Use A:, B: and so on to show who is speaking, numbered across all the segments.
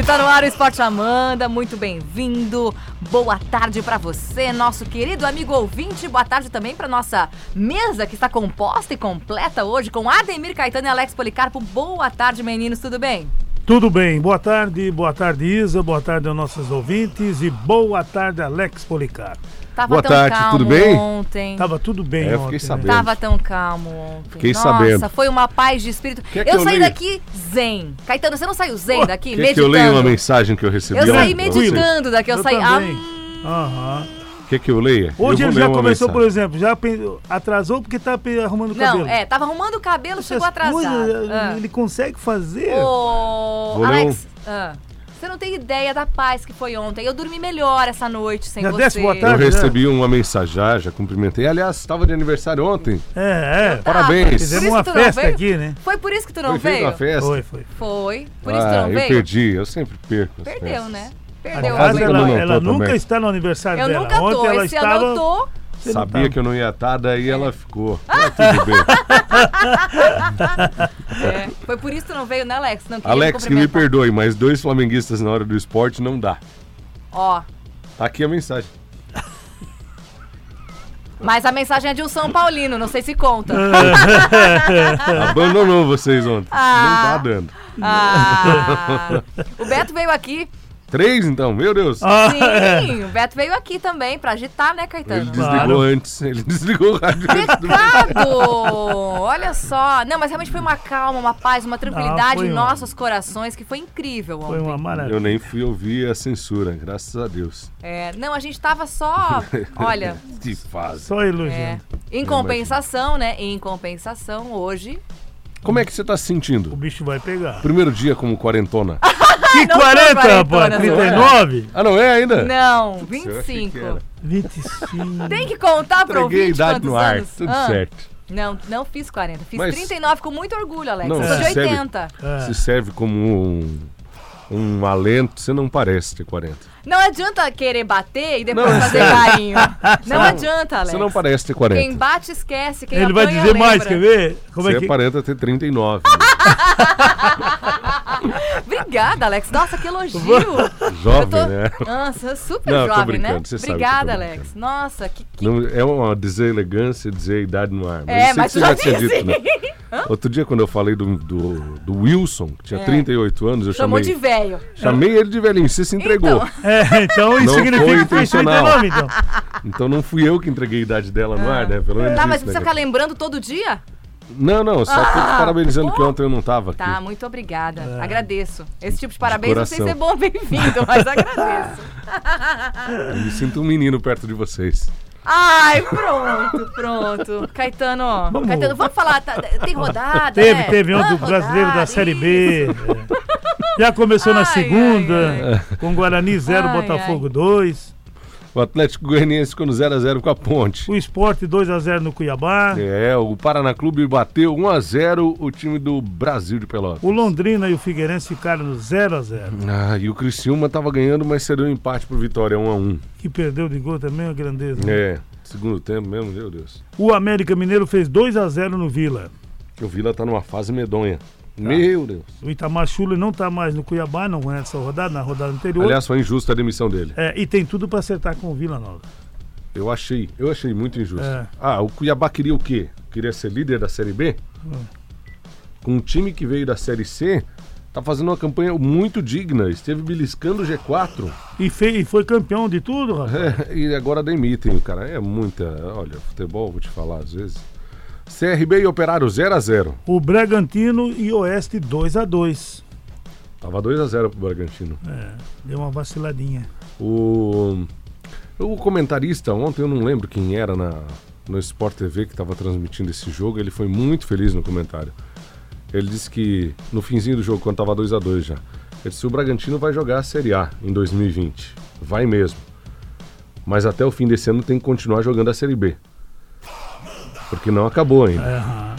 A: E tá no ar o Esporte Amanda, muito bem-vindo. Boa tarde pra você, nosso querido amigo ouvinte. Boa tarde também pra nossa mesa que está composta e completa hoje com Ademir Caetano e Alex Policarpo. Boa tarde, meninos, tudo bem?
B: Tudo bem, boa tarde, boa tarde Isa, boa tarde aos nossos ouvintes e boa tarde Alex Policarpo.
A: Tava
C: Boa
A: tão
C: tarde,
A: calmo
C: tudo bem?
A: ontem.
B: Tava tudo bem
C: É,
B: ontem.
C: fiquei
B: né?
C: sabendo.
A: Tava tão calmo ontem.
C: Fiquei
A: Nossa,
C: sabendo.
A: foi uma paz de espírito.
C: Quer que
A: eu
C: eu
A: saí
C: leia?
A: daqui zen. Caetano, você não saiu zen daqui,
C: que
A: meditando?
C: eu leia uma mensagem que eu recebi?
A: Eu saí meditando daqui, eu,
B: Eu
A: saí.
B: também.
A: Ah,
B: Aham.
C: Quer que eu leia?
B: Hoje
C: Eu
B: ele já começou, por
C: mensagem.
B: exemplo, já atrasou porque tá arrumando o cabelo.
A: não, é, tava arrumando o cabelo, chegou
B: Essas
A: atrasado.
B: coisas,
A: Ah.
B: Ele consegue fazer.
C: Vou ler
A: Alex, ah, você não tem ideia da paz que foi ontem. Eu dormi melhor essa noite sem
B: Já
A: você.
B: desce, boa
C: Eu
B: tarde.
C: recebi uma mensagem já, já cumprimentei. Aliás, estava de aniversário ontem.
B: É, é.
C: Parabéns.
B: Fizemos
A: Por
B: uma
A: isso tu não
B: festa
A: veio?
B: aqui, né?
A: Foi por isso que tu não
C: Foi
A: veio?
C: uma festa.
B: Foi, foi.
A: Foi. Por isso que tu
C: ah,
A: não
C: eu
A: veio?
C: perdi, eu sempre perco.
A: Perdeu,
C: festas.
A: né?
B: A
A: Perdeu.
C: eu
B: ela,
C: tô
B: ela nunca
C: também.
B: está no aniversário
A: Eu
B: dela.
A: nunca
B: Ontem
A: tô.
B: ela
A: Esse
B: estava.
A: ano eu tô.
B: Você não
C: Sabia
B: tava.
C: que eu não ia estar, daí ela ficou. Mas tudo bem.
A: É, Foi por isso que tu não veio, né, Alex? Não
C: Alex, que me perdoe, mas dois flamenguistas na hora do esporte não dá.
A: Ó,
C: Tá aqui a mensagem.
A: mas a mensagem é de um São Paulino, não sei se conta.
C: Abandonou vocês ontem.
A: Ah.
C: Não tá dando.
A: Ah, o Beto veio aqui.
C: Três, então, meu Deus.
B: Ah,
A: Sim, o Beto veio aqui também pra agitar, né,
C: Ele
A: Caetano?
C: desligou
B: Claro.
C: antes. Ele desligou o rádio
A: Pecado! Olha só. Não, mas realmente foi uma calma, uma paz, uma tranquilidade
B: foi
A: em
B: um-
A: nossos corações que foi incrível
B: Foi
A: ontem.
B: uma maravilha.
C: Eu nem fui ouvir a censura, graças a Deus.
A: É, não, a gente tava só, olha,
C: Que fase.
B: Só
A: é,
B: elogiando.
A: em compensação, né? Em compensação, hoje.
C: Como é que você tá se
B: O
C: sentindo?
B: bicho vai pegar.
C: Primeiro dia como quarentona.
B: Que
A: não tô
B: 40,
A: quarentona,
B: rapaz?
A: não.
B: 39?
C: Ah, não é ainda?
A: Não,
C: eu achei que
A: 25.
C: era.
B: 25.
A: Tem que contar pro
C: Entreguei a
A: ouvinte
C: idade
A: quantos
C: no ar,
A: anos.
C: tudo
A: Ah,
C: certo.
A: Não, não fiz 40. Fiz
C: Mas-
A: 39 com muito orgulho, Alex.
C: Não,
A: eu sou de
C: se serve-
A: 80.
B: É.
C: Se serve como um, um alento, você não parece ter 40.
A: Não adianta querer bater e depois
C: Não, é
A: fazer
C: sério.
A: carinho. Não adianta, Alex.
C: Você não parece ter 40.
A: Quem bate esquece, quem
B: Ele vai dizer mais,
A: lembra.
B: quer ver? Como
C: Você
B: é que.
C: aparenta ter 39.
A: Obrigada, Alex. Nossa, que elogio.
C: Jovem,
A: Eu tô-
C: né?
A: Nossa, super
C: Não,
A: jovem, né? Obrigada. Alex. Nossa, que. que...
C: Não, é uma deselegância dizer a idade no ar. Mas
A: É, mas
C: você
A: já
C: tinha
A: disse.
C: dito, né? Outro dia, quando eu falei do, do, do Wilson, que tinha
A: É.
C: 38 anos, eu
A: Chamou
C: chamei,
A: de velho.
C: chamei ele de velhinho. Você se entregou.
A: Então.
B: É, então isso
C: Não
B: significa
C: foi
B: que foi
C: intencional.
B: 39, então.
C: Então não fui eu que entreguei a idade dela no ar, né? Pelo menos
A: Tá,
C: isso,
A: mas
C: né,
A: precisa ficar
C: cara?
A: lembrando todo dia?
C: Não, não, só tô
A: Ah,
C: parabenizando que
A: pô.
C: ontem eu não tava aqui.
A: Tá, muito obrigada. Agradeço. Esse tipo de parabéns não sei se é bom bem-vindo, mas agradeço.
C: Eu me sinto um menino perto de vocês.
A: Ai, pronto, pronto. Caetano, ó.
B: Vamos.
A: Caetano, vamos falar. tá- tem rodada?
B: Teve,
A: né?
B: teve ontem
A: Ah,
B: o brasileiro da Série
A: isso.
B: B. é. Já começou na
A: Ai,
B: segunda, com Guarani 0,
A: Ai,
B: Botafogo 2.
C: O Atlético Goianiense ficou no 0x0 com a Ponte.
B: O Esporte 2x0 no Cuiabá.
C: É, o Paraná Clube bateu 1x0 o time do Brasil de Pelotas.
B: O Londrina e o Figueirense ficaram no 0x0.
C: Ah, e o Criciúma tava ganhando, mas cedeu um empate pro Vitória 1x1.
B: Que perdeu de gol também, uma grandeza.
C: É, segundo tempo mesmo, meu Deus.
B: O América Mineiro fez 2x0 no Vila.
C: O Vila tá numa fase medonha. Meu Deus.
B: O Itamar não tá mais no Cuiabá, não ganha essa rodada, na rodada anterior.
C: Aliás, foi injusta a demissão dele.
B: É, e tem tudo pra acertar com o Vila Nova.
C: Eu achei, eu achei muito injusto.
B: É.
C: Ah, o Cuiabá queria o quê? Queria ser líder da Série B? Com um time que veio da Série C, tá fazendo uma campanha muito digna. Esteve beliscando o G4
B: E, fe- e foi campeão de tudo, rapaz.
C: é, e agora demitem o cara. É muita. Olha, futebol, vou te falar às vezes. CRB e Operário 0x0.
B: O Bragantino e Oeste 2x2.
C: Tava 2x0 pro Bragantino.
B: É, deu uma vaciladinha.
C: O, o comentarista ontem, eu não lembro quem era na, no Sport TV que estava transmitindo esse jogo, ele foi muito feliz no comentário. Ele disse que no finzinho do jogo, quando tava 2 a 2 já, ele disse: o Bragantino vai jogar a Série A em 2020. Vai mesmo. Mas até o fim desse ano tem que continuar jogando a Série B. Porque não acabou ainda.
B: Aham.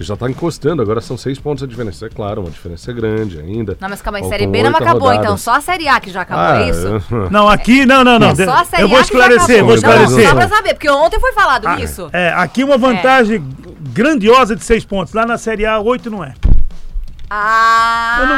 C: Já tá encostando, agora são seis pontos a diferença. É claro, uma diferença grande ainda.
A: Não, mas calma aí, Série B não acabou, então.
C: rodadas.
A: Só a Série A que já acabou,
C: Ah,
A: é isso?
B: Não, aqui, não, não, não.
A: É só a Série
B: eu vou esclarecer, vou
A: Não,
B: esclarecer.
A: Só pra saber, porque ontem foi falado isso.
B: É, aqui uma vantagem grandiosa de seis pontos. Lá na Série A, oito não é.
A: Ah!
B: Eu não,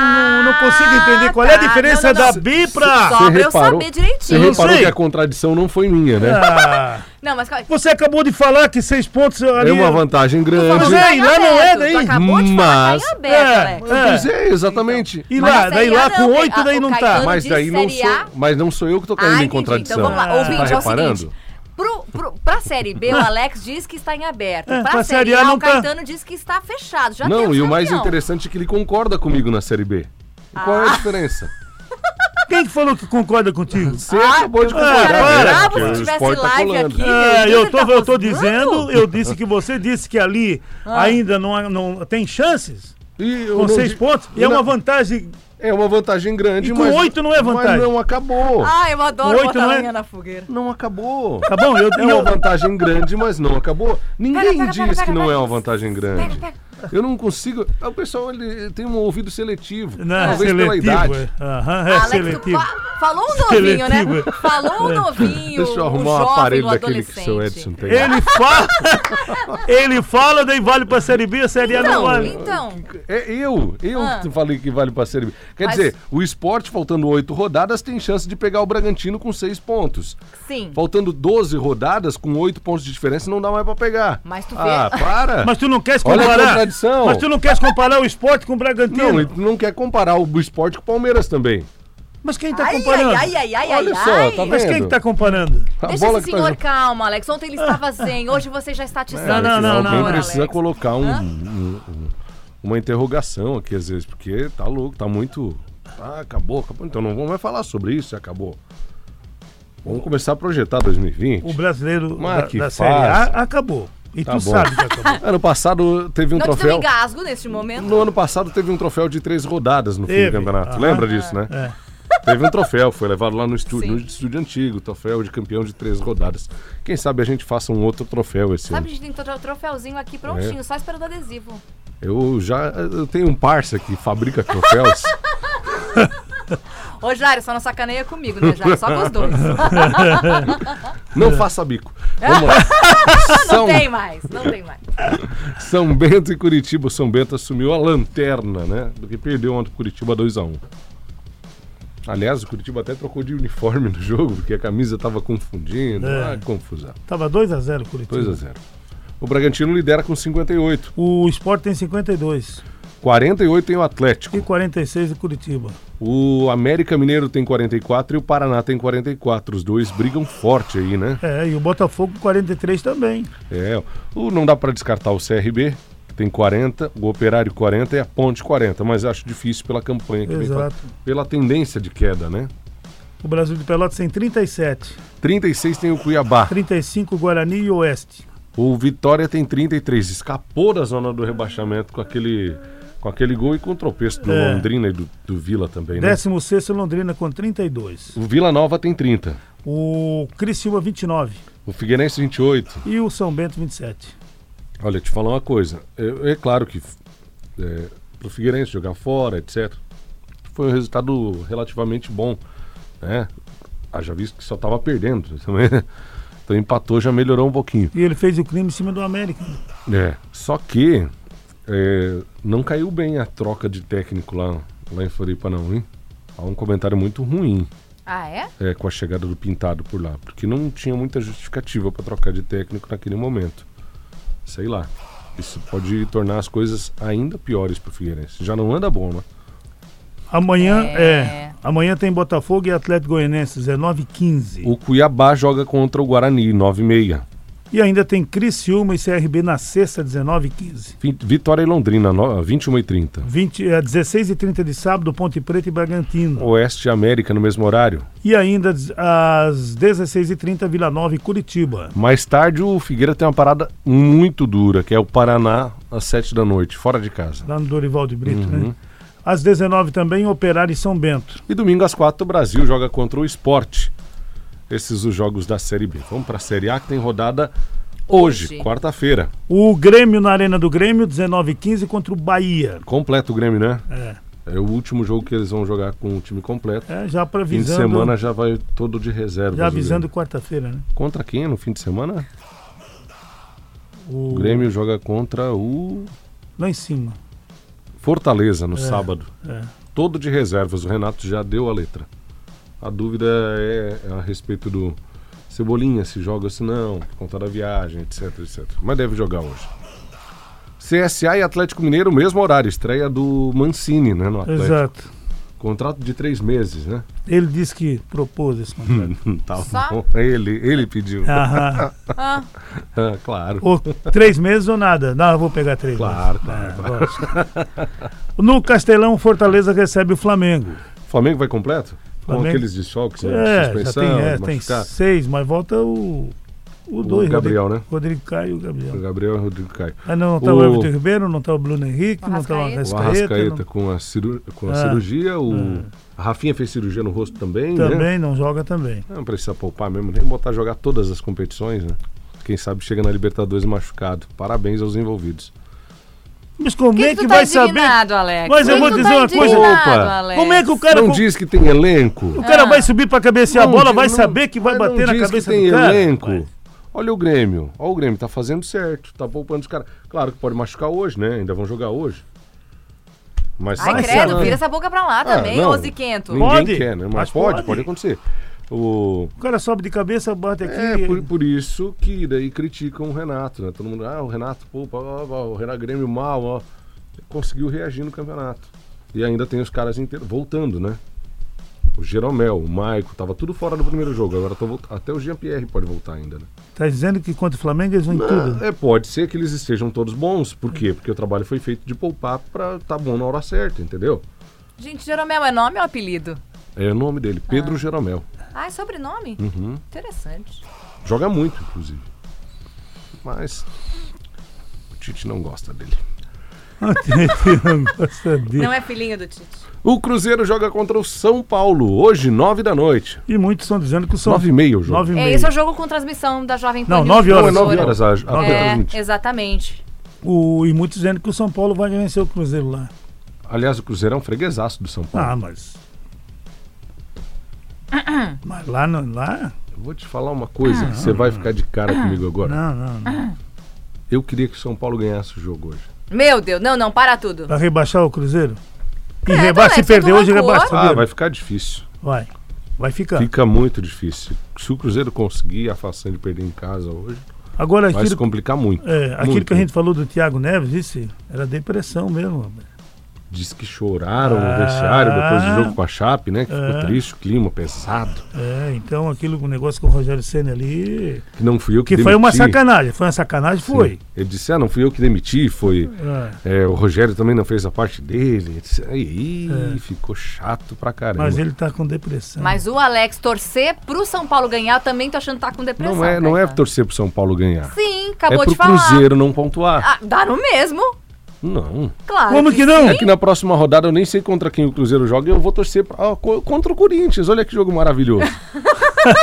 B: não- consigo entender qual é a
A: tá.
B: diferença
A: Não, não,
B: da
A: não.
B: B pra.
A: Só pra eu saber
C: Você
A: direitinho.
C: reparou
B: sei.
C: que a contradição não foi minha, né?
B: Ah,
A: Não, mas calma aí.
B: você acabou de falar que seis pontos ali.
C: É uma vantagem grande.
B: Mas
A: tá
B: é,
A: em
B: e lá não é daí.
A: Acabou de falar
C: Mas-
A: que tá em aberto,
B: É,
A: Alex.
B: é.
C: Pois é, exatamente.
B: E
A: Mas
B: lá, daí lá
A: não,
B: com oito, daí não tá.
C: Mas daí não sou, mas não sou eu que tô caindo
A: Ah,
C: em contradição.
A: Então vamos lá,
B: Ah,
A: ouvinte,
C: tá
A: é o
C: reparando?
A: seguinte. Pro, pro, pra Série B, o Alex diz que está em aberto.
B: É,
A: pra,
B: pra
A: Série
B: Série A
A: o
B: tá.
A: Caetano diz que está fechado. Já
C: Não, e o mais interessante é que ele concorda comigo na Série B. E Qual
A: Ah.
C: é a diferença?
B: Quem que falou que concorda contigo?
C: Você acabou de
B: Ah,
C: concordar.
B: para.
C: né?
A: bravo
C: Porque
A: se tivesse
C: tá
A: live
C: colando.
A: aqui.
B: É, eu tô,
A: tá
B: eu tô dizendo, eu disse que você disse que ali
A: Ah.
B: ainda não, não tem chances
C: E
B: com seis
C: di-
B: pontos. E é
C: Não,
B: uma vantagem.
C: É uma vantagem grande,
B: E com
C: mas...
B: oito não é vantagem.
C: Mas não acabou.
A: Ah, eu adoro
B: Oito,
A: botar
B: não é?
A: na fogueira.
C: Não acabou.
B: Tá bom? Eu,
C: É uma vantagem grande, mas não acabou. Ninguém
A: Pega, pega,
C: diz
A: pega,
C: que não é uma vantagem grande. Eu não consigo. O pessoal ele tem um ouvido seletivo.
B: não,
C: talvez pela
B: seletivo.
C: idade.
B: É. Aham, é
A: Alex, tu
B: seletivo.
A: fa- falou um novinho, né?
B: Seletivo.
A: Falou um novinho,
C: Deixa eu
A: um
C: arrumar um
A: jovem,
C: aparelho
A: um
C: daquele que o seu
A: adolescente.
C: Edson tem.
B: Ele fala, ele fala, daí vale pra Série B, a Série A não
A: Então,
B: vale.
A: então.
C: É eu, eu
A: Ah.
C: que falei que vale pra Série B. Quer
A: Mas-
C: dizer, o esporte, faltando oito rodadas, tem chance de pegar o Bragantino com seis pontos.
A: Sim.
C: Faltando 12 rodadas, com oito pontos de diferença, não dá mais pra pegar.
A: Mas tu vê-
C: Ah, para!
B: Mas tu não queres
C: Olha a
B: comparar. Mas tu não queres comparar o esporte com o Bragantino.
C: Não, tu não quer comparar o esporte com o Palmeiras também.
B: Mas quem tá
A: Ai,
B: comparando?
A: ai, ai, ai, ai,
C: Olha
A: ai,
C: só,
A: ai.
C: tá
B: Mas quem tá comparando?
C: A
A: Deixa esse
C: tá
A: senhor
C: jogando.
A: calmo, Alex. Ontem ele estava zen, hoje você já está atiçando.
B: Não, não, não,
C: Alguém
B: não.
C: precisa
A: Alex.
C: colocar um, um- um- uma interrogação aqui às vezes, porque tá louco, tá muito. Ah, acabou, acabou. Então não vamos mais falar sobre isso, acabou. Vamos começar a projetar 2020.
B: O brasileiro
C: Mas
B: da, da Série A acabou. E
C: Tá
B: tu
C: bom.
B: sabe que acabou.
C: Ano passado teve um
A: Não deu
C: troféu.
A: engasgo neste momento?
C: No ano passado teve um troféu de três rodadas no fim
B: Teve,
C: do campeonato.
B: aham.
C: Lembra disso, né?
B: É.
C: Teve um troféu, foi levado lá no estúdio,
A: Sim.
C: no estúdio antigo, troféu de campeão de três rodadas. Quem sabe a gente faça um outro troféu esse
A: Sabe, a
C: ano.
A: gente tem tro- troféuzinho aqui prontinho,
C: É.
A: só esperando o adesivo.
C: Eu já eu tenho um parça que fabrica troféus.
A: Ô, Jário, só não sacaneia comigo, né, Jário? Só com os dois.
C: Não faça bico. Vamos lá.
A: não
C: São,
A: tem mais, não tem mais.
C: São Bento e Curitiba. O São Bento assumiu a lanterna, né? Do que perdeu ontem pro Curitiba 2x1. Aliás, o Curitiba até trocou de uniforme no jogo, porque a camisa tava confundindo.
B: É.
C: Ah, confusão.
B: Tava 2x0 Curitiba.
C: 2x0. O Bragantino lidera com 58.
B: O Sport tem 52
C: 48 tem o Atlético.
B: e 46 o Curitiba.
C: O América Mineiro tem 44 e o Paraná tem 44. Os dois brigam forte aí, né?
B: É, e o Botafogo 43 também.
C: É, o, não dá para descartar o CRB, que tem 40, o Operário 40 e a Ponte 40, mas acho difícil pela campanha que vem
B: Exato.
C: fa- pela tendência de queda, né?
B: O Brasil de Pelotas tem 37,
C: 36 tem o Cuiabá.
B: 35 Guarani e Oeste.
C: O Vitória tem 33, escapou da zona do rebaixamento com aquele com aquele gol e com o tropeço do
B: É.
C: Londrina e do, do Vila também, né?
B: 16 Londrina com 32.
C: O Vila Nova tem 30,
B: O Criciúma 29
C: o Figueirense 28.
B: e o São Bento 27.
C: Olha, te falar uma coisa. É, é claro que é, pro Figueirense jogar fora, etc. Foi um resultado relativamente bom, né? Haja visto que só tava perdendo também. né? Então empatou, já melhorou um pouquinho.
B: E ele fez o crime em cima do América.
C: É. Só que é, não caiu bem a troca de técnico lá, lá em Floripa, não, hein? Há um comentário muito ruim
A: Ah, é?
C: é, com a chegada do Pintado por lá, porque não tinha muita justificativa para trocar de técnico naquele momento. Sei lá. Isso pode tornar as coisas ainda piores pro Figueirense. Já não anda bom, né?
B: Amanhã
A: É.
B: é. Amanhã tem Botafogo e Atlético Goianense, 19 e 15.
C: O Cuiabá joga contra o Guarani, 9 e meia.
B: E ainda tem Criciúma e CRB na sexta, 19 e 15.
C: Vi- Vitória e Londrina, no- 21 e 30.
B: 20, é, 16 e 30 de sábado, Ponte Preta e Bragantino.
C: Oeste e América no mesmo horário.
B: E ainda às 16 e 30 Vila Nova e Curitiba.
C: Mais tarde o Figueira tem uma parada muito dura, que é o Paraná às 7 da noite, fora de casa.
B: Lá no Dorival de Brito,
C: Uhum.
B: né? Às 19 também, Operário e São Bento.
C: E domingo às 4 o Brasil joga contra o Esporte. Esses os jogos da Série B. Vamos para a Série A que tem rodada hoje,
A: Hoje.
C: quarta-feira.
B: O Grêmio na Arena do Grêmio, 19 e 15 contra o Bahia.
C: Completo o Grêmio, né?
B: É,
C: É o último jogo que eles vão jogar com o time completo.
B: é já para
C: Fim de semana já vai todo de reserva.
B: já avisando quarta-feira, né?
C: Contra quem no fim de semana?
B: O
C: O Grêmio joga contra o
B: Lá em cima.
C: Fortaleza no sábado.
B: É.
C: Todo de reservas. O Renato já deu a letra. A dúvida é, é a respeito do Cebolinha, se joga ou se não, por conta da viagem, etc, etc. Mas deve jogar hoje. CSA e Atlético Mineiro, mesmo horário. Estreia do Mancini, né, no Atlético.
B: Exato.
C: Contrato de três meses, né?
B: Ele disse que propôs esse contrato.
C: tá
A: Só?
C: bom. Ele, ele pediu.
B: Aham.
A: Ah,
C: Ah, claro.
B: Ou três meses ou nada? Não, eu vou pegar três
C: Claro,
B: meses.
C: claro,
B: É,
C: claro.
B: lógico. No Castelão, Fortaleza recebe o Flamengo.
C: Flamengo vai completo? Com
B: Flamengo-
C: aqueles desfalques, né?
B: É, já
C: suspensão,
B: tem, é, tem seis, mas volta o. O, dois,
C: Gabriel,
B: Rodrigo,
C: né?
B: Rodrigo Caio e o
C: O
B: Gabriel.
C: Gabriel e o Rodrigo Caio.
B: Ah, não, tá o,
C: O-
B: Everton Ribeiro, não tá o Bruno Henrique,
A: O
B: não tá o
A: Arrascaeta.
C: O
B: Arrascaeta. Não-
C: com a, ciru- com a
B: Ah,
C: cirurgia, o a Rafinha fez cirurgia no rosto também, né?
B: Também não joga também.
C: Não precisa poupar mesmo, nem botar jogar todas as competições, né? Quem sabe chega na Libertadores machucado. Parabéns aos envolvidos.
B: Mas como
A: que,
B: é
A: que
B: que,
A: tu tá
B: vai saber?
A: Alex?
B: Mas eu vou
A: tu
B: dizer
A: tá
B: uma coisa.
C: Opa?
B: Como é que o cara.
C: não diz que tem elenco.
B: O cara
A: Ah.
B: vai subir pra cabeça a
C: Não
B: bola, vai
C: não-
B: saber que vai bater
C: não
B: na
C: diz
B: cabeça
C: que tem
B: do cara.
C: elenco. Olha o Grêmio. Olha o Grêmio, tá fazendo certo. Tá poupando os caras. Claro que pode machucar hoje, né? Ainda vão jogar hoje. Mas
A: Ai, credo, vira essa boca pra lá
C: Ah,
A: também,
C: não.
A: ô Ziquento.
C: Ninguém
B: Pode,
C: quer, né? Mas,
B: mas
C: pode,
B: pode.
C: pode acontecer. O...
B: O cara sobe de cabeça, bate aqui.
C: É, por, por isso que daí criticam o Renato, né? Todo mundo, ah, o Renato, pô, pô, ó, ó, o Renato Grêmio mal, ó. Conseguiu reagir no campeonato. E ainda tem os caras inteiros voltando, né? O Jeromel, o Maico, tava tudo fora do primeiro jogo. Agora tô voltando. Até o Jean-Pierre pode voltar ainda, né?
B: Tá dizendo que contra o Flamengo eles vão em tudo.
C: É, pode ser que eles estejam todos bons. Por quê? Porque o trabalho foi feito de poupar pra tá bom na hora certa, entendeu?
A: Gente, Jeromel é nome ou apelido?
C: É o nome dele, Pedro Jeromel.
A: Ah, é sobrenome?
C: Uhum.
A: Interessante.
C: Joga muito, inclusive. Mas o Tite não gosta dele.
B: não gosta dele.
A: Não é filhinho do Tite.
C: O Cruzeiro joga contra o São Paulo, hoje, nove da noite.
B: E muitos estão dizendo que o São
C: Nove e meia o jogo.
B: Nove e
A: É,
B: meia.
A: esse é o jogo com transmissão da Jovem Pan.
B: Não, nove horas.
C: Não, é horas a, a
A: É,
C: transmitir.
A: exatamente.
B: O, e muitos dizendo que o São Paulo vai vencer o Cruzeiro lá.
C: Aliás, o Cruzeiro é um freguesaço do São Paulo.
B: Ah, mas. Mas lá, no, lá?
C: Eu vou te falar uma coisa, que você vai ficar de cara comigo agora.
B: Não, não, não.
C: Eu queria que o São Paulo ganhasse o jogo hoje.
A: Meu Deus, não, não, para tudo.
B: Vai rebaixar o Cruzeiro? E
A: É,
B: rebaixa, se
A: Alex,
B: perder hoje, rebaixa.
C: Ah, vai ficar difícil.
B: Vai. Vai ficar.
C: Fica muito difícil. Se o Cruzeiro conseguir a façanha de perder em casa hoje,
B: Agora,
C: vai se complicar muito.
B: é, aquilo
C: Muito.
B: que a gente falou do Thiago Neves, isso era depressão mesmo. rapaz.
C: Diz que choraram no
B: Ah.
C: vestiário depois do jogo com a Chape, né? Que ficou
B: É.
C: triste, o clima pesado.
B: É, então aquilo, o negócio com o Rogério Senna ali.
C: Que não fui eu que,
B: Que foi uma
C: demiti.
B: sacanagem. Foi uma sacanagem, foi.
C: Ele disse, ah, não fui eu que demiti, foi...
B: É.
C: é, o Rogério também não fez a parte dele. Ele disse, Aí,
B: É.
C: ficou chato pra caramba.
B: Mas ele tá com depressão.
A: Mas o Alex torcer pro São Paulo ganhar, também tô achando que tá com depressão.
C: Não é, não é torcer pro São Paulo ganhar.
A: Sim, acabou
C: é pro
A: de falar.
C: Cruzeiro não pontuar.
A: Ah, dá no mesmo.
C: Não.
A: Claro.
B: Como que não?
C: É que na próxima rodada eu nem sei contra quem o Cruzeiro joga e eu vou torcer pra- ah, co- contra o Corinthians. Olha que jogo maravilhoso.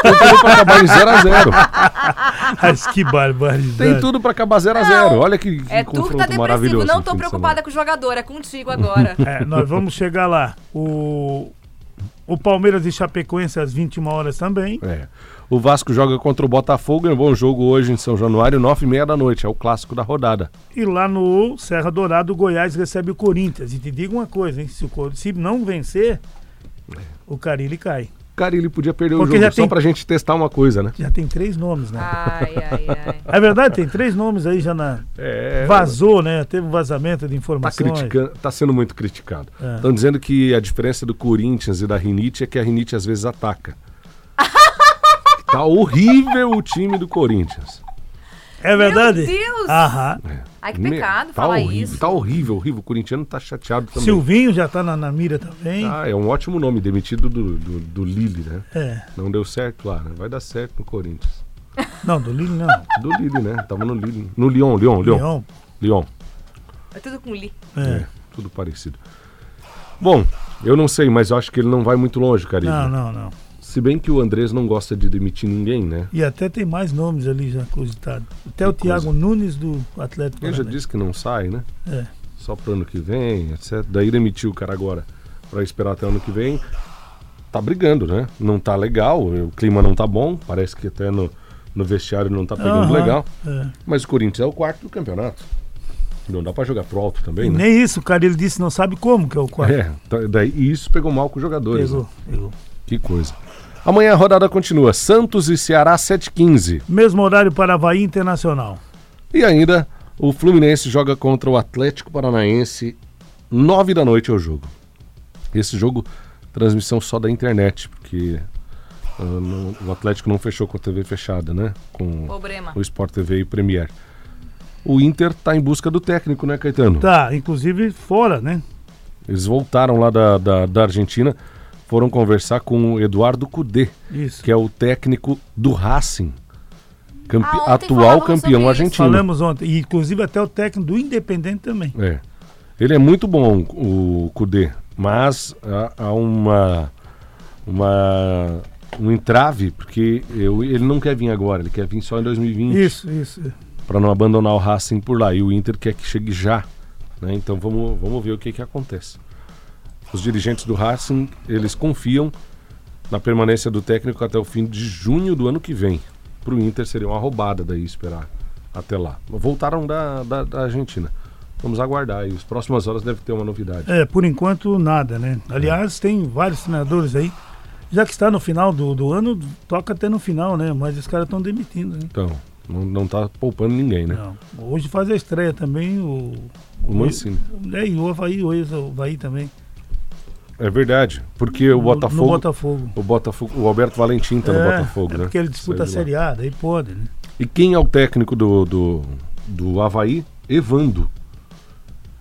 C: Tem tudo pra acabar em 0x0.
B: Mas que barbaridade.
C: Tem tudo pra acabar 0x0. Olha que, que
A: É tu que
C: confronto
A: tá depressivo.
C: maravilhoso.
A: Não tô preocupada com o jogador, é contigo agora.
B: É, nós vamos chegar lá. O, o Palmeiras e Chapecoense às 21 horas também.
C: É. O Vasco joga contra o Botafogo. É um bom jogo hoje em São Januário, 9h30 da noite. É o clássico da rodada.
B: E lá no Serra Dourado, o Goiás recebe o Corinthians. E te digo uma coisa, hein? Se, o, se não vencer, o Carilli cai.
C: Cara, ele podia perder
B: Porque
C: o jogo só
B: tem-
C: pra gente testar uma coisa, né?
B: Já tem três nomes, né?
A: Ai, ai, ai.
B: É verdade, tem três nomes aí já na.
C: É.
B: Vazou, né? Teve um vazamento de
C: Tá,
B: informações.
C: criticando, tá sendo muito criticado.
B: É.
C: Estão dizendo que a diferença do Corinthians e da Rinite é que a Rinite às vezes ataca. Tá horrível o time do Corinthians.
B: É verdade?
A: Meu Deus!
B: Aham.
A: Ai, que
C: Me-
A: pecado
C: tá
A: falar
C: horrível,
A: isso.
C: Tá horrível, horrível. O corintiano tá chateado também.
B: Silvinho já tá na, na mira também.
C: Ah, é um ótimo nome, demitido do, do, do Lille, né?
B: É.
C: Não deu certo lá, né? Vai dar certo no Corinthians.
B: Não, do Lille não.
C: Do Lille, né? Tava no Lille. No Lyon, Lyon, Lyon.
B: Leão.
C: Lyon.
A: É tudo com Li.
B: É.
C: Tudo parecido. Bom, eu não sei, mas eu acho que ele não vai muito longe, Caribe.
B: Não, não, não.
C: Se bem que o Andrés não gosta de demitir ninguém, né?
B: E até tem mais nomes ali já cogitados. Até o
C: Que coisa.
B: Thiago Nunes do Atlético
C: Ele já disse que não sai, né?
B: É.
C: Só pro ano que vem, etc. Daí demitiu o cara agora pra esperar até o ano que vem. Tá brigando, né? Não tá legal, o clima não tá bom, parece que até no, no vestiário não tá pegando
B: Aham,
C: legal.
B: é.
C: Mas o Corinthians é o quarto do campeonato. Não dá pra jogar pro alto também,
B: E
C: né?
B: nem isso, o cara ele disse não sabe como que é o quarto.
C: É, tá- daí e isso pegou mal com os jogadores.
B: Pegou,
C: né?
B: pegou.
C: Que coisa. Amanhã a rodada continua. Santos e Ceará 7h15.
B: Mesmo horário para Havaí Internacional.
C: E ainda o Fluminense joga contra o Atlético Paranaense. 9 da noite é o jogo. Esse jogo, transmissão só da internet, porque ah, não- o Atlético não fechou com a TV fechada, né? Com
A: Problema.
C: o Sport TV e o Premier. O Inter tá em busca do técnico, né, Caetano?
B: Tá, inclusive fora, né?
C: Eles voltaram lá da, da, da Argentina, foram conversar com o Eduardo Cudê,
B: Isso.
C: que é o técnico do Racing. campe-
A: Ah,
C: atual campeão argentino.
B: Falamos ontem. E inclusive até o técnico do Independente também.
C: É. Ele é muito bom, o Cudê, mas há, há uma, uma um entrave, porque eu- ele não quer vir agora, ele quer vir só em 2020,
B: Isso, isso.
C: para não abandonar o Racing por lá. E o Inter quer que chegue já. né? Então vamos, vamos ver o que, que acontece. Os dirigentes do Racing, eles confiam na permanência do técnico até o fim de junho do ano que vem. Para o Inter seria uma roubada daí esperar até lá. Voltaram da, da, da Argentina. Vamos aguardar aí. As próximas horas deve ter uma novidade.
B: É, por enquanto nada, né? Aliás, tem vários treinadores aí. Já que está no final do, do ano, toca até no final, né? Mas os caras estão demitindo, né?
C: Então, não, não tá poupando ninguém, né?
B: Não. Hoje faz a estreia também o.
C: O Mancini.
B: É, e o Havaí, o ex- o Havaí também.
C: É verdade. Porque o
B: No-
C: Botafogo.
B: No Botafogo.
C: O Botafogo. O Alberto Valentim tá no
B: É,
C: Botafogo,
B: é
C: né?
B: porque ele disputa a. Série A, daí pode, né?
C: E quem é o técnico do, do, do Havaí? Evando.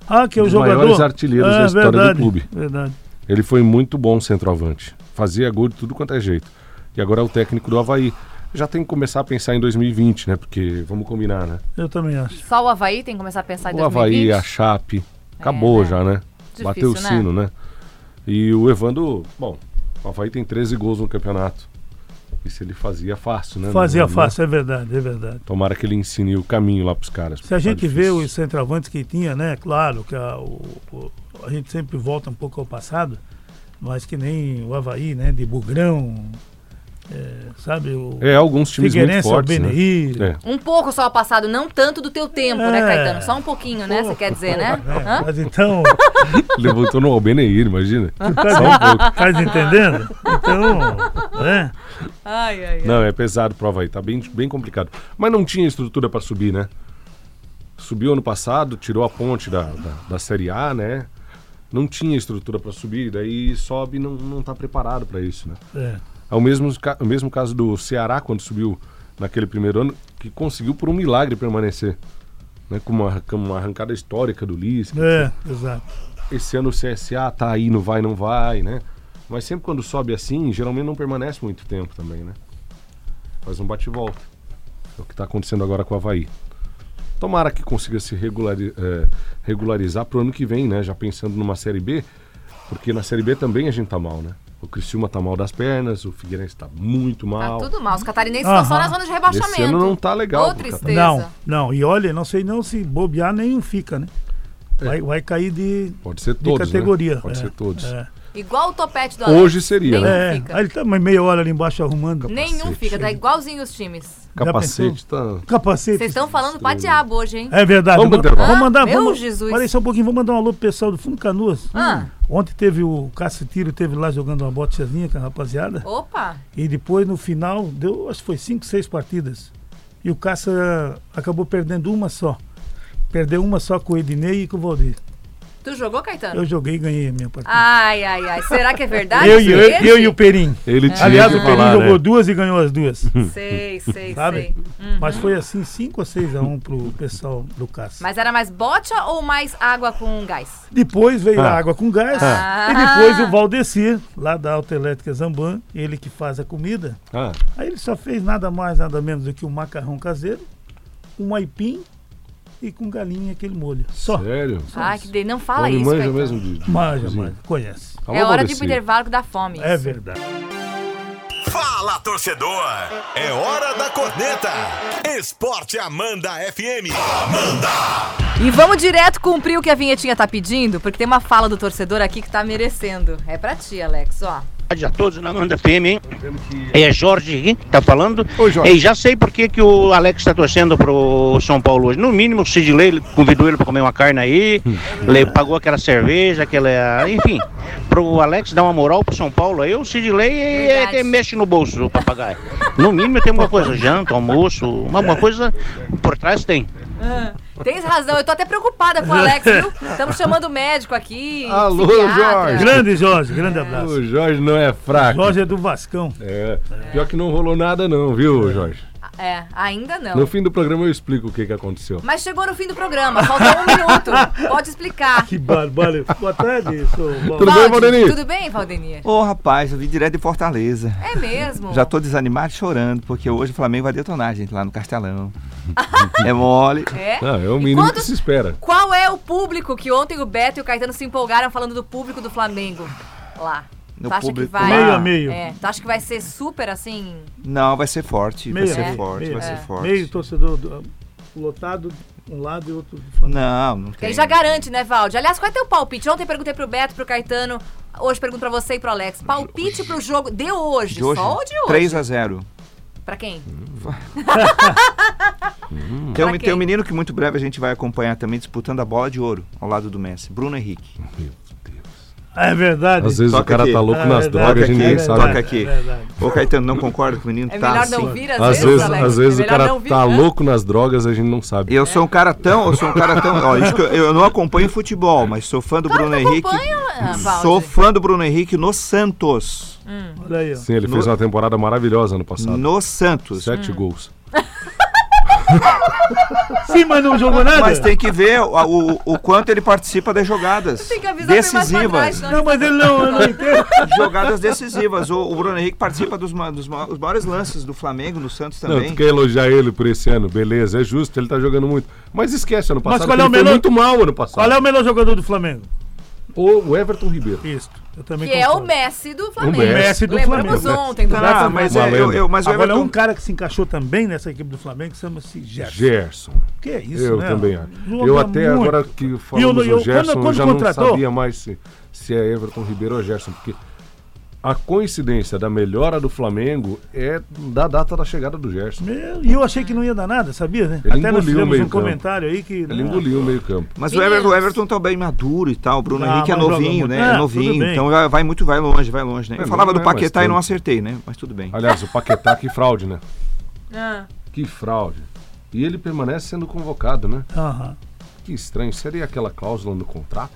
B: Ah, que é o
C: dos
B: jogador.
C: maiores artilheiros da história do
B: verdade,
C: clube.
B: Verdade.
C: Ele foi muito bom centroavante. Fazia gol de tudo quanto é jeito. E agora é o técnico do Havaí. Já tem que começar a pensar em 2020, né? Porque, vamos combinar, né?
B: Eu também acho.
A: Só o Havaí tem que começar a pensar em
C: O
A: 2020?
C: Havaí, a Chape. Acabou
A: né?
C: já, né?
A: Difícil,
C: Bateu o
A: né?
C: sino, né? E o Evando, bom, o Havaí tem 13 gols no campeonato. Isso ele fazia fácil, né?
B: Fazia
C: Não-
B: fácil, é verdade, é verdade.
C: Tomara que ele ensine o caminho lá pros caras.
B: Se a gente vê os centroavantes que tinha, né? Claro que a, o- o- a gente sempre volta um pouco ao passado, mas que nem o Havaí, né? De Bugrão, é, sabe? O
C: É, alguns times muito fortes, né? É.
A: Um pouco só passado, não tanto do teu tempo, né,
B: É.
A: Caetano? Só um pouquinho, né? Você quer dizer, né? Hã?
B: Mas então,
C: Levantou no Albeneir, imagina.
B: tá,
C: Só um pouco.
B: tá entendendo? Então, né?
A: Ai, ai, ai.
C: Não, é pesado pro Havaí, tá bem, bem complicado. Mas não tinha estrutura pra subir, né? Subiu ano passado, tirou a ponte da, da, da Série A, né? Não tinha estrutura pra subir, daí sobe e não, não tá preparado pra isso, né?
B: É.
C: É o mesmo, o mesmo caso do Ceará, quando subiu naquele primeiro ano, que conseguiu por um milagre permanecer. Né? Com, uma, com uma arrancada histórica do Lisca.
B: É, exato.
C: Esse ano o CSA tá aí, não vai, não vai, né? Mas sempre quando sobe assim, geralmente não permanece muito tempo também, né? Faz um bate-volta. É o que tá acontecendo agora com o Havaí. Tomara que consiga se regulari- eh, regularizar pro ano que vem, né? Já pensando numa Série B, porque na Série B também a gente tá mal, né? O Criciúma tá mal das pernas, o Figueirense tá muito
A: Tá
C: mal.
A: tudo mal. Os catarinenses estão só na zona de rebaixamento.
C: Esse ano não tá legal.
A: Ô, tristeza.
B: Não, não. E olha, não sei não se bobear nenhum fica, né? Vai, vai cair de,
C: Pode ser
B: de
C: todos,
B: categoria.
C: né? Pode
B: é,
C: ser todos.
B: É,
A: Igual o topete do Alex.
C: Hoje seria,
A: Nem
C: né?
B: é.
A: fica.
B: Aí ele tá mais meia hora ali embaixo arrumando.
A: Nenhum
C: Capacete.
A: fica, tá igualzinho os times.
C: Capacete tá...
B: Capacete.
A: Vocês estão falando pra diabo hoje, hein?
B: É verdade.
C: Vamos pro intervalo.
B: Vamos mandar.
A: Meu
B: vamos,
A: Jesus.
B: Olha só um pouquinho, vou mandar um alô pro pessoal do Fundo Canoas.
A: Ah.
B: Ontem teve o Cássio Tiro, teve lá jogando uma botezinha com a rapaziada.
A: Opa!
B: E depois no final, deu, acho que foi cinco, seis partidas. E o Cássio acabou perdendo uma só. Perdeu uma só com o Ednei e com o Valdir.
A: Tu jogou, Caetano?
B: Eu joguei e ganhei a minha partida.
A: Ai, ai, ai. Será que é verdade?
B: eu, e- eu, eu e o Perim.
C: Ele tinha
B: Aliás, o Perim
C: falar,
B: jogou
C: né?
B: duas e ganhou as duas.
A: Sei, sei,
B: Sabe?
A: sei. Uhum.
B: Mas foi assim, 5 ou 6 a 1 pro pessoal do Cássio.
A: Mas era mais bocha ou mais água com gás?
B: Depois veio
C: Ah.
B: a água com gás.
A: Ah.
B: E depois o Valdecir, lá da Autoelétrica Zamban, ele que faz a comida.
C: Ah,
B: Aí ele só fez nada mais, nada menos do que um macarrão caseiro, um aipim e com galinha aquele molho. Só.
C: sério?
A: Ai, que de... Não fala
C: Homem
A: isso,
C: manja
A: Caetano.
C: mesmo de, de
B: Manja,
C: cozinha.
B: manja, conhece.
C: Alô,
A: É hora de
C: Valdeci.
A: intervalo que dá fome.
B: É
A: isso.
B: verdade.
D: Fala, torcedor! É hora da corneta! Esporte Amanda FM.
A: E vamos direto cumprir o que a vinhetinha tá pedindo, porque tem uma fala do torcedor aqui que tá merecendo. É pra ti, Alex, ó.
E: Tarde a todos na Manda FM, hein? É Jorge aqui, que tá falando.
C: Oi, Jorge.
E: E já sei por que, que o Alex tá torcendo pro São Paulo hoje. No mínimo, o Sidley convidou ele pra comer uma carne aí, ele pagou aquela cerveja, aquela. Enfim, pro Alex dar uma moral pro São Paulo aí, o Sidley é que mexe no bolso, o papagaio. No mínimo tem alguma coisa, janta, almoço, uma, uma coisa por trás tem.
A: Ah, Tens razão, eu tô até preocupada com o Alex, viu? Estamos chamando o médico aqui.
C: Alô,
A: psiquiatra.
C: Jorge.
B: Grande Jorge, grande abraço.
C: O Jorge não é fraco.
B: Jorge é do Vascão.
C: É. Pior que não rolou nada não, viu, Jorge?
A: É, ainda não.
C: No fim do programa eu explico o que que aconteceu.
A: Mas chegou no fim do programa, faltou um minuto. Pode explicar.
B: Que barbalho. Boa tarde, sou
C: Tudo bem,
A: Valde,
C: Valdemir?
A: Tudo bem, Valdemir?
F: Ô rapaz, eu vim direto de Fortaleza.
A: É mesmo?
F: Já tô desanimado e chorando, porque hoje o Flamengo vai detonar, gente, lá no Castelão. é mole.
A: É?
C: Não, é o mínimo
A: quantos-
C: que se espera.
A: Qual é o público que ontem o Beto e o Caetano se empolgaram falando do público do Flamengo lá?
F: No
A: tu acha
F: público
A: que vai.
B: Meio a meio.
A: É, tu acha que vai ser super assim.
F: Não, vai ser forte,
B: Meio,
F: vai ser
A: é.
F: forte,
B: meio,
F: vai ser
B: é.
F: forte.
B: Meio torcedor do- lotado, um lado e outro do Flamengo.
F: Não, não tem.
A: Ele já garante, né, Valde? Aliás, qual é teu palpite? Ontem perguntei pro Beto, pro Caetano. Hoje pergunto pra você e pro Alex. Palpite pro jogo de hoje,
F: De hoje,
A: só ou de hoje?
F: 3 a 0
A: Pra quem?
F: Tem um, tem um menino que muito breve a gente vai acompanhar também disputando a bola de ouro ao lado do Messi, Bruno Henrique.
B: É verdade.
C: Às vezes
F: Toca
C: o cara
F: aqui.
C: tá louco
B: Ah,
C: nas
B: é
C: drogas, a
F: verdade,
C: gente
F: é
C: nem
F: verdade.
C: sabe.
F: Toca aqui.
B: É verdade.
F: Ô Caetano, não concorda que o menino
A: É
F: tá
A: melhor
F: assim.
A: não vir às,
C: Às
A: vezes, Alex.
C: às vezes
A: é
C: o cara
A: vir,
C: tá
A: né?
C: louco nas drogas, a gente não sabe.
F: Eu sou um cara tão, eu sou um cara tão, ó, isso que eu, eu não acompanho futebol, mas sou fã do Bruno Henrique.
A: Ah, Valde.
F: Sou fã do Bruno Henrique no Santos.
B: Olha aí, ó.
C: Sim, ele
F: No-
C: fez uma temporada maravilhosa ano passado.
F: No Santos.
C: Sete gols.
B: Sim, mas não jogou nada?
F: Mas tem que ver o, o, o quanto ele participa das jogadas
A: pra trás,
F: decisivas.
A: senão
B: Não, mas ele não, eu não entendo.
F: Jogadas decisivas. O, o Bruno Henrique participa dos, dos ma- os maiores lances do Flamengo, no Santos
C: Não,
F: também.
C: tu quer elogiar ele por esse ano, beleza, é justo, ele tá jogando muito. Mas esquece, ano
B: Mas
C: passado
B: qual é
C: ele
B: o
C: foi
B: melhor-
C: muito mal ano passado.
B: Qual é o melhor jogador do Flamengo?
C: O... o Everton Ribeiro.
B: Isso, eu também
A: Que é o
B: concordo.
A: Messi do Flamengo.
C: Messi.
B: Messi do
A: Lembramos
B: Flamengo.
A: ontem do
F: Ah,
A: Messi.
F: mas, é, eu, eu- mas o
B: Agora,
F: Everton...
B: um cara que se encaixou também nessa equipe do Flamengo chama-se Gerson.
C: Gerson.
B: Que é isso,
C: eu
B: né?
C: também acho.
B: Joga
C: Eu até
B: muito.
C: agora que
B: eu-
C: falamos
B: eu-
C: o Gerson,
B: quando-
C: eu
B: quando
C: já
B: contratou-
C: não sabia mais se, se é Everton Ribeiro ou Gerson, porque a coincidência da melhora do Flamengo é da data da chegada do Gerson.
B: E eu achei que não ia dar nada, sabia? Né?
C: Ele
B: Até nós fizemos um
C: meio-campo.
B: comentário aí que.
C: Ele engoliu o meio campo.
F: Mas o. Everton, o Everton tá bem maduro e tal. O Bruno
B: Ah,
F: Henrique é novinho,
B: muito.
F: né?
B: É,
F: É novinho. Então vai, muito, vai longe, vai longe, né?
C: É,
F: Eu falava
C: não
F: do
C: é mais
F: Paquetá e não acertei, né? Mas tudo bem.
C: Aliás, o Paquetá, que fraude, né?
A: Ah,
C: Que fraude. E ele permanece sendo convocado, né?
B: Aham.
C: Que estranho. Seria aquela cláusula no contrato?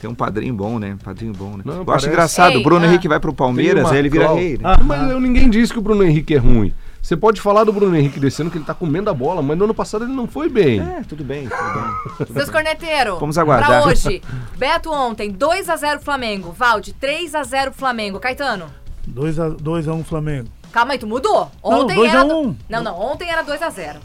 F: Tem um padrinho bom, né? Padrinho bom, né?
C: Não,
F: eu
C: parece-
F: acho engraçado.
A: Ei,
F: o Bruno
A: ah.
F: Henrique vai pro Palmeiras, aí ele vira
C: cláusula-
F: rei. Né?
B: Ah,
C: Mas eu- ninguém disse que o Bruno Henrique é ruim. Você pode falar do Bruno Henrique desse ano que ele tá comendo a bola, mas no ano passado ele não foi bem.
F: É, tudo bem, tudo bem.
A: seus corneteiros.
F: Vamos aguardar.
A: Pra hoje. Beto ontem, 2x0 Flamengo. Valde, 3x0 Flamengo. Caetano.
B: 2x1 Flamengo.
A: Calma aí, tu mudou?
B: Não,
A: Ontem
B: 2 a
A: era.
B: 1.
A: do- Não, não, ontem era 2x0.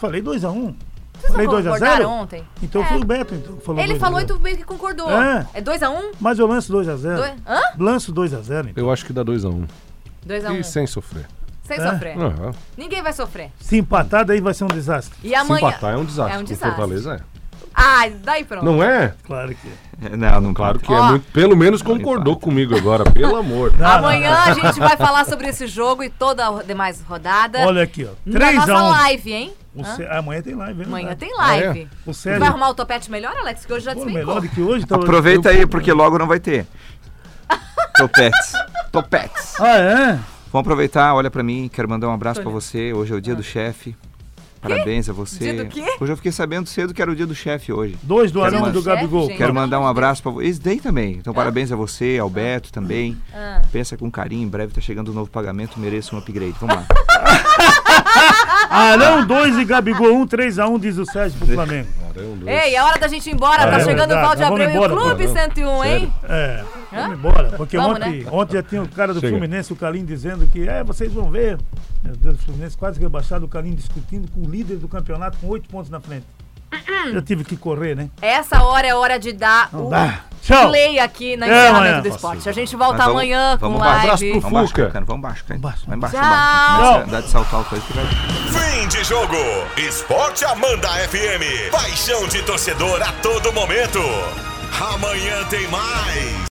B: Falei 2x1.
A: Vocês
B: Falei
A: não
B: 2 a
A: concordaram
B: 0?
A: ontem?
B: Então
A: É.
B: foi o Beto então, falou
A: Ele
B: 2 a
A: falou e
B: 0.
A: tu meio que concordou.
B: É.
A: É 2x1?
B: Mas eu lanço 2x0.
A: Dois- Hã?
B: Lanço 2x0. Então.
C: Eu acho que dá 2x1.
A: 2x1.
C: E sem sofrer.
A: Sem
B: É.
A: sofrer.
C: Aham.
A: Ninguém vai sofrer.
B: Se empatar, daí vai ser um desastre.
A: E
C: Se
A: amanhã.
C: empatar é um desastre.
A: É um
C: O
A: desastre.
C: Fortaleza é.
A: Ah, daí pronto.
C: Não é?
B: Claro que é.
F: É, Não, não
C: Claro que é
A: Ó.
C: muito. Pelo menos concordou comigo agora, pelo amor.
B: Não,
A: Amanhã a gente vai falar sobre esse jogo e toda a demais rodada.
B: Olha aqui, ó.
A: na nossa
B: 3x1.
A: live, hein?
B: Amanhã tem live, hein?
A: Amanhã tem
C: Ah, é?
A: live.
B: O Sérgio.
A: vai arrumar o topete melhor, Alex? Que hoje já
B: Pô,
A: despencou.
B: melhor do que hoje. Tá...
F: Aproveita aí, porque logo não vai ter. Topetes. Topetes.
B: Ah, é?
F: Vamos aproveitar, olha pra mim, quero mandar um abraço pra você. Hoje é o dia do chefe. Parabéns a você.
A: Dia do quê?
F: Hoje eu fiquei sabendo cedo que era o dia do chefe hoje.
B: Dois do Arão e do Gabigol.
A: Gente.
F: Quero mandar um abraço pra você. Esse daí também. Então, parabéns a você, ao Beto também.
A: Ah.
F: Pensa com carinho, em breve tá chegando um novo pagamento, mereço um upgrade. Vamos lá.
B: Arão 2 e Gabigol 1, 3x1, diz o Sérgio pro Flamengo.
C: Caramba, dois.
A: Ei, é hora da gente ir embora. tá
B: É
A: chegando o Valde Abreu e o Clube
C: pô.
A: 101, hein?
B: É, vamos embora. Porque
A: Vamos,
B: ontem,
A: né?
B: ontem já tinha o cara do
C: Chega.
B: Fluminense, o Calim, dizendo que é, vocês vão ver. Meu Deus, o Fluminense quase rebaixado, o Calim discutindo com o líder do campeonato com oito pontos na frente. Eu tive que correr, né?
A: Essa hora é hora de dar
B: Não
A: o
B: dá. Tchau.
A: play aqui na
B: É,
A: encerramento do esporte. A gente volta
F: vamos-
A: amanhã com
F: vamos baixo.
A: live.
C: Abraço
F: Vamos baixo,
C: Fuca.
F: Vamos baixo, Caetano.
B: Baixo.
F: Vai embaixo,
A: Tchau.
F: dar de salto alto aí que vai.
D: Fim de jogo. Esporte Amanda FM. Paixão de torcedor a todo momento. Amanhã tem mais.